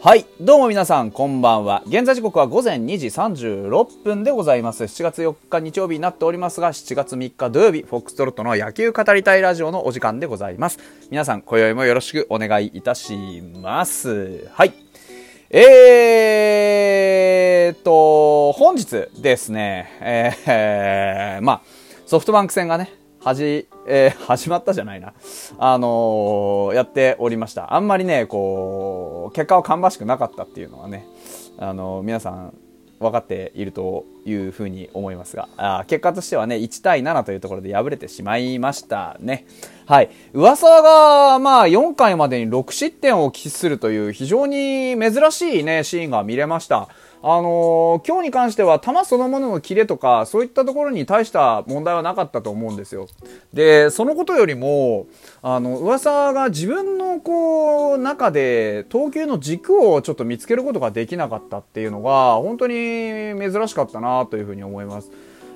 はい。どうも皆さん、こんばんは。現在時刻は午前2時36分でございます。7月4日日曜日になっておりますが、7月3日土曜日、フォックストロットの野球語りたいラジオのお時間でございます。皆さん、今宵もよろしくお願いいたします。はい。えーと、本日ですね、えー、まあ、ソフトバンク戦がね、はじ、えー 始まったじゃないな。あのーやっておりました。あんまりね、こう、結果は芳しくなかったっていうのはね、あのー皆さん分かっているというふうに思いますが、あ結果としてはね、1対7というところで敗れてしまいましたね。はい。噂が、まあ、4回までに6失点を喫するという非常に珍しいね、シーンが見れました。あのー今日に関しては球そのもののキレとかそういったところに大した問題はなかったと思うんですよでそのことよりもあの噂が自分のこう中で投球の軸をちょっと見つけることができなかったっていうのが本当に珍しかったなというふうに思います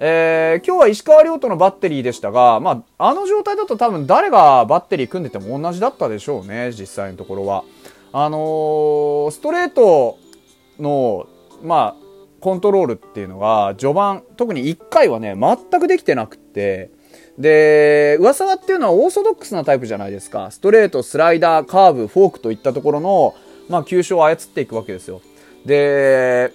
えー今日は石川遼とのバッテリーでしたが、まあ、あの状態だと多分誰がバッテリー組んでても同じだったでしょうね、実際のところは。あのーストレートの、まあ、コントロールっていうのが序盤、特に1回はね、全くできてなくって、で、上沢っていうのはオーソドックスなタイプじゃないですか。ストレート、スライダー、カーブ、フォークといったところの、まあ、球種を操っていくわけですよ。で、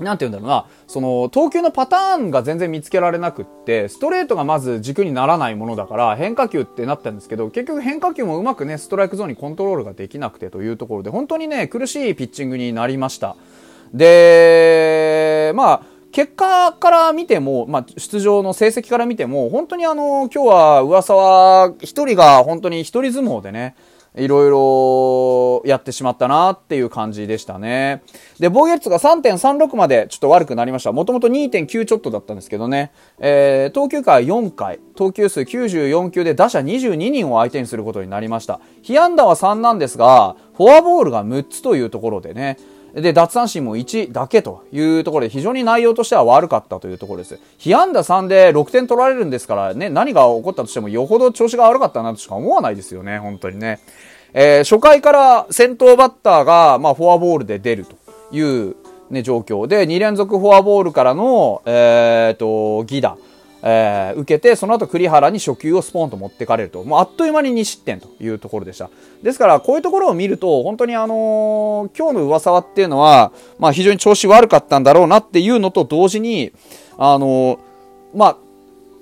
なんて言うんだろうな、その、投球のパターンが全然見つけられなくって、ストレートがまず軸にならないものだから、変化球ってなったんですけど、結局変化球もうまくね、ストライクゾーンにコントロールができなくてというところで、本当にね、苦しいピッチングになりました。で、まあ、結果から見ても、まあ、出場の成績から見ても、本当にあの、今日は噂は一人が本当に一人相撲でね、いろいろやってしまったなっていう感じでしたね。で、防御率が3.36までちょっと悪くなりました。もともと2.9ちょっとだったんですけどね。えー、投球回4回、投球数94球で打者22人を相手にすることになりました。被安打は3なんですが、フォアボールが6つというところでね。で、奪三振も1だけというところで非常に内容としては悪かったというところです。被安打3で6点取られるんですからね、何が起こったとしてもよほど調子が悪かったなとしか思わないですよね、本当にね。えー初回から先頭バッターが、まあ、フォアボールで出るという、ね、状況で、2連続フォアボールからの、えー、と、ギダ。えー受けて、その後栗原に初球をスポンと持ってかれると。もうあっという間に2失点というところでした。ですから、こういうところを見ると、本当にあのー今日の上沢っていうのは、まあ非常に調子悪かったんだろうなっていうのと同時に、あのーまあ、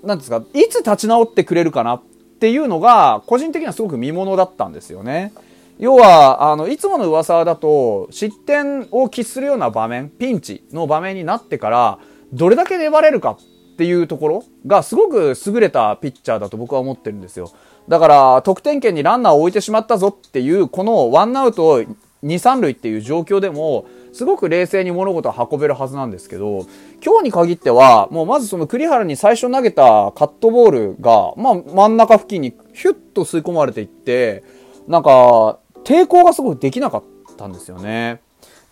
なんですか、いつ立ち直ってくれるかなっていうのが、個人的にはすごく見ものだったんですよね。要は、あの、いつもの噂だと、失点を喫するような場面、ピンチの場面になってから、どれだけ粘れるかっていうところが、すごく優れたピッチャーだと僕は思ってるんですよ。だから、得点圏にランナーを置いてしまったぞっていう、このワンアウト2、3塁っていう状況でも、すごく冷静に物事を運べるはずなんですけど、今日に限っては、もうまずその栗原に最初投げたカットボールが、まあ真ん中付近にヒュッと吸い込まれていって、なんか、抵抗がすごくできなかったんですよね。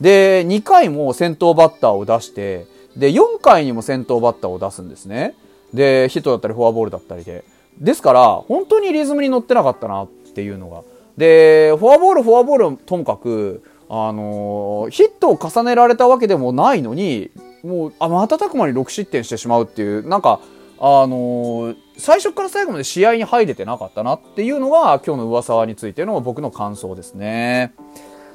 で、2回も先頭バッターを出して、で、4回にも先頭バッターを出すんですね。で、ヒットだったりフォアボールだったりで。ですから、本当にリズムに乗ってなかったなっていうのが。で、フォアボール、フォアボールともかく、あのーヒットを重ねられたわけでもないのに、もう、あ、瞬く間に6失点してしまうっていう、なんか、あのー最初から最後まで試合に入れてなかったなっていうのが今日の噂についての僕の感想ですね。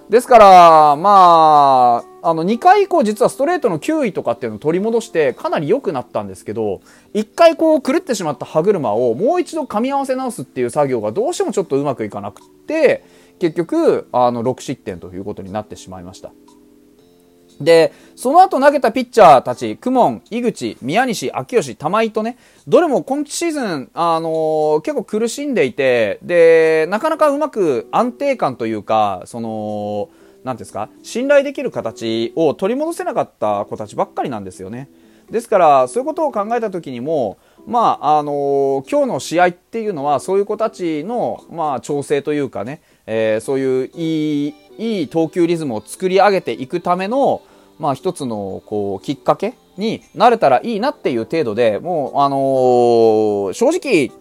ですから、まあ、あの、2回以降実はストレートの9位とかっていうのを取り戻してかなり良くなったんですけど、1回こう狂ってしまった歯車をもう一度噛み合わせ直すっていう作業がどうしてもちょっとうまくいかなくって、結局、あの、6失点ということになってしまいました。で、その後投げたピッチャーたち、クモン、井口、宮西、秋吉、玉井とね、どれも今シーズン、あのー結構苦しんでいて、で、なかなかうまく安定感というか、その、なんですか、信頼できる形を取り戻せなかった子たちばっかりなんですよね。ですから、そういうことを考えた時にも、まあ、あのー今日の試合っていうのは、そういう子たちの、まあ、調整というかね、えーそういういい、いい投球リズムを作り上げていくための、まあ、一つの、こう、きっかけになれたらいいなっていう程度で、もう、あのー正直、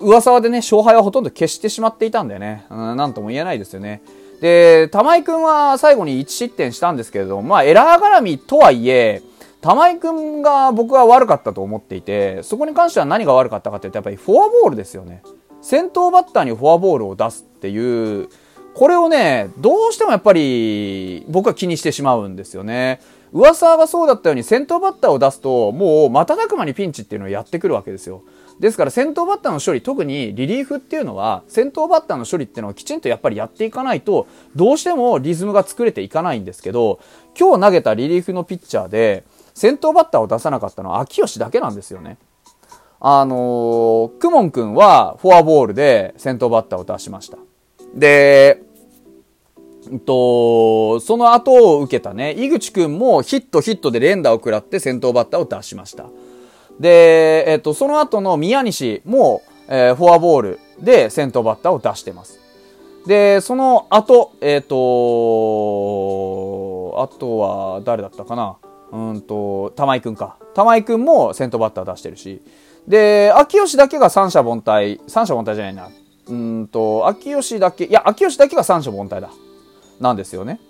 噂でね、勝敗はほとんど消してしまっていたんだよね。うん、なんとも言えないですよね。で、玉井くんは最後に1失点したんですけれども、まあエラー絡みとはいえ、玉井くんが僕は悪かったと思っていて、そこに関しては何が悪かったかっていうと、やっぱりフォアボールですよね。先頭バッターにフォアボールを出すっていう、これをね、どうしてもやっぱり僕は気にしてしまうんですよね。噂がそうだったように先頭バッターを出すと、もう瞬く間にピンチっていうのをやってくるわけですよ。ですから先頭バッターの処理、特にリリーフっていうのは、先頭バッターの処理っていうのをきちんとやっぱりやっていかないと、どうしてもリズムが作れていかないんですけど、今日投げたリリーフのピッチャーで、先頭バッターを出さなかったのは秋吉だけなんですよね。あのー、クモン君はフォアボールで先頭バッターを出しました。で、と、その後を受けたね、井口君もヒットヒットで連打を食らって先頭バッターを出しました。で、えっと、その後の宮西も、えー、フォアボールで先頭バッターを出してます。で、その後、えっ、と、あとは誰だったかなうんと、玉井くんか。玉井くんも先頭バッター出してるし。で、秋吉だけが三者凡退、三者凡退じゃないな。うんと、秋吉だけ、いや、秋吉だけが三者凡退だ。なんですよね。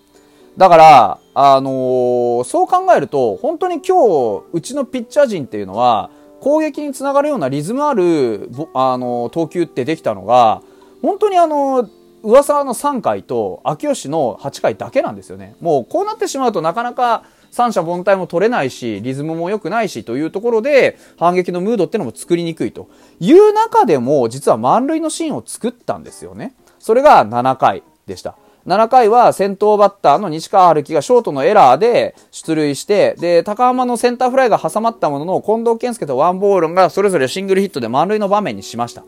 だから、あのー、そう考えると、本当に今日、うちのピッチャー陣っていうのは、攻撃につながるようなリズムある、あのー、投球ってできたのが、本当にあのー、噂の3回と、秋吉の8回だけなんですよね。もうこうなってしまうとなかなか三者凡退も取れないし、リズムも良くないしというところで、反撃のムードってのも作りにくいという中でも、実は満塁のシーンを作ったんですよね。それが7回でした。7回は先頭バッターの西川春樹がショートのエラーで出塁して、で、高浜のセンターフライが挟まったものの、近藤健介とワンボールがそれぞれシングルヒットで満塁の場面にしました。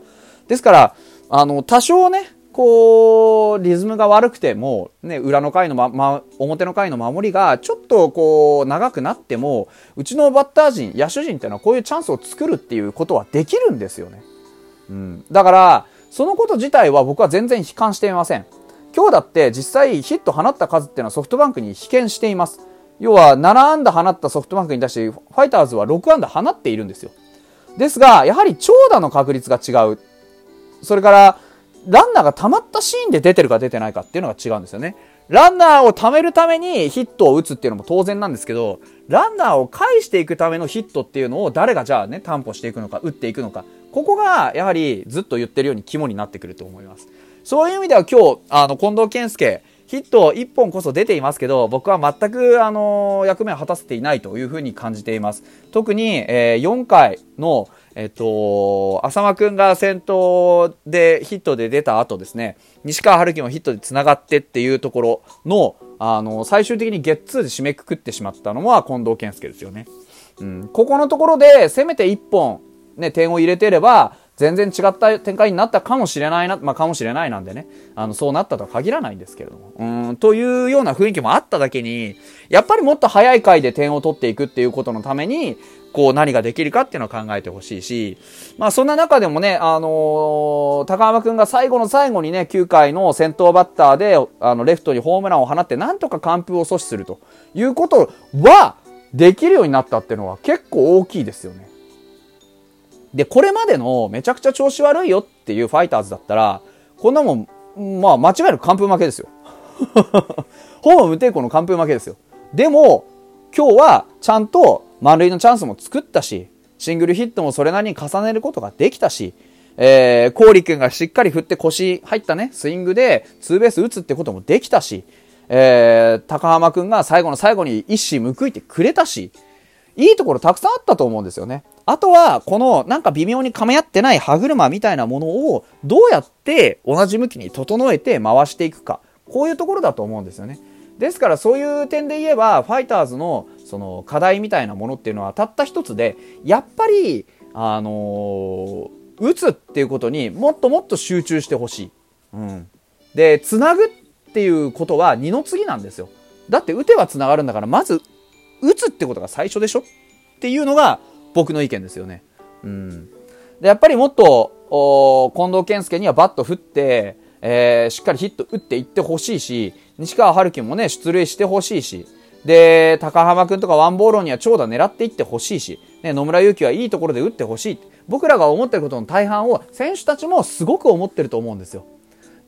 ですから、あの、多少ね、こう、リズムが悪くても、ね、裏の回のま、ま、表の回の守りが、ちょっとこう、長くなっても、うちのバッター陣、野手陣っていうのはこういうチャンスを作るっていうことはできるんですよね。うん。だから、そのこと自体は僕は全然悲観していません。今日だって実際ヒット放った数っていうのはソフトバンクに被験しています。要は7安打放ったソフトバンクに対してファイターズは6安打放っているんですよ。ですが、やはり長打の確率が違う。それから、ランナーが溜まったシーンで出てるか出てないかっていうのが違うんですよね。ランナーを貯めるためにヒットを打つっていうのも当然なんですけど、ランナーを返していくためのヒットっていうのを誰がじゃあね、担保していくのか、打っていくのか。ここが、やはりずっと言ってるように肝になってくると思います。そういう意味では今日、あの、近藤健介、ヒット1本こそ出ていますけど、僕は全く、あの、役目を果たせていないというふうに感じています。特に、えー、4回の、えっと、浅間くんが先頭でヒットで出た後ですね、西川春樹もヒットで繋がってっていうところの、あの、最終的にゲッツーで締めくくってしまったのは近藤健介ですよね。うん、ここのところで、せめて一本、ね、点を入れてれば、全然違った展開になったかもしれないな、まあ、かもしれないなんでね、あの、そうなったとは限らないんですけれども、うん、というような雰囲気もあっただけに、やっぱりもっと早い回で点を取っていくっていうことのために、こう何ができるかっていうのを考えてほしいし、まあそんな中でもね、あのー、高浜くんが最後の最後にね、9回の先頭バッターで、あの、レフトにホームランを放って、なんとか完封を阻止するということは、できるようになったっていうのは結構大きいですよね。で、これまでのめちゃくちゃ調子悪いよっていうファイターズだったら、こんなもん、まあ間違える完封負けですよ。ホーム無抵抗の完封負けですよ。でも、今日はちゃんと満塁のチャンスも作ったし、シングルヒットもそれなりに重ねることができたし、えー、コーリ君がしっかり振って腰入ったね、スイングでツーベース打つってこともできたし、えー、高浜君が最後の最後に一矢報いてくれたし、いいところたくさんあったと思うんですよね。あとは、このなんか微妙に噛み合ってない歯車みたいなものをどうやって同じ向きに整えて回していくか。こういうところだと思うんですよね。ですからそういう点で言えば、ファイターズのその課題みたいなものっていうのはたった一つで、やっぱり、あのー、打つっていうことにもっともっと集中してほしい。うん。で、つなぐっていうことは二の次なんですよ。だって打てばつながるんだから、まず打つってことが最初でしょっていうのが僕の意見ですよね。うん。で、やっぱりもっと、近藤健介にはバット振って、えー、しっかりヒット打っていってほしいし、西川春樹もね、出塁してほしいし、で、高浜くんとかワンボーロには長打狙っていってほしいし、ね、野村祐希はいいところで打ってほしい。僕らが思ってることの大半を選手たちもすごく思ってると思うんですよ。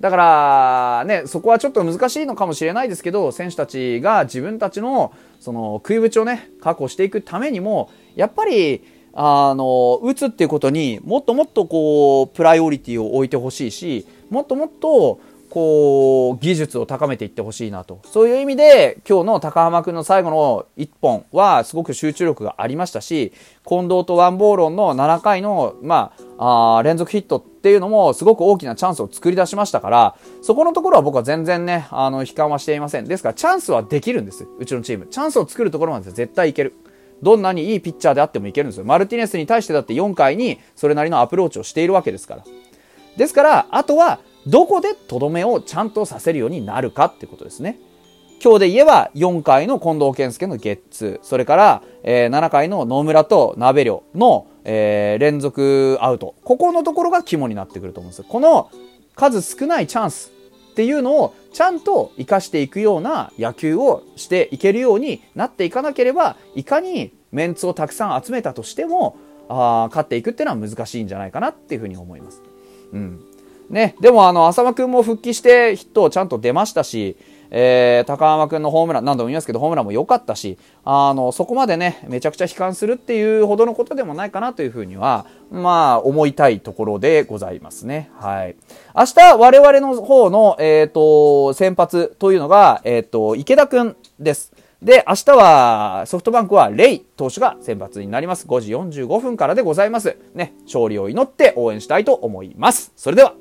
だから、ね、そこはちょっと難しいのかもしれないですけど、選手たちが自分たちの、その、食いぶちをね、確保していくためにも、やっぱり、あの、打つっていうことにもっともっとこう、プライオリティを置いてほしいし、もっともっと、こう、技術を高めていってほしいなと。そういう意味で、今日の高浜くんの最後の1本は、すごく集中力がありましたし、近藤とワンボーロンの7回の、まあ、あ連続ヒットっていうのも、すごく大きなチャンスを作り出しましたから、そこのところは僕は全然ね、あの、悲観はしていません。ですから、チャンスはできるんです。うちのチーム。チャンスを作るところまで絶対いける。どんなにいいピッチャーであってもいけるんですよ。マルティネスに対してだって4回にそれなりのアプローチをしているわけですから。ですから、あとは、どこでとどめをちゃんとさせるようになるかってことですね。今日で言えば4回の近藤健介のゲッツー、それから、えー7回の野村と鍋量の、えー連続アウト。ここのところが肝になってくると思うんですよ。この数少ないチャンスっていうのをちゃんと活かしていくような野球をしていけるようになっていかなければ、いかにメンツをたくさん集めたとしても、あ勝っていくっていうのは難しいんじゃないかなっていうふうに思います。うん。ね、でもあの、浅間くんも復帰してヒットをちゃんと出ましたし、えー、高浜くんのホームラン、何度も言いますけど、ホームランも良かったし、あの、そこまでね、めちゃくちゃ悲観するっていうほどのことでもないかなというふうには、まあ、思いたいところでございますね。はい。明日、我々の方の、えっ、と、先発というのが、えっ、と、池田くんです。で、明日はソフトバンクはレイ投手が先発になります。5時45分からでございます。ね、勝利を祈って応援したいと思います。それでは。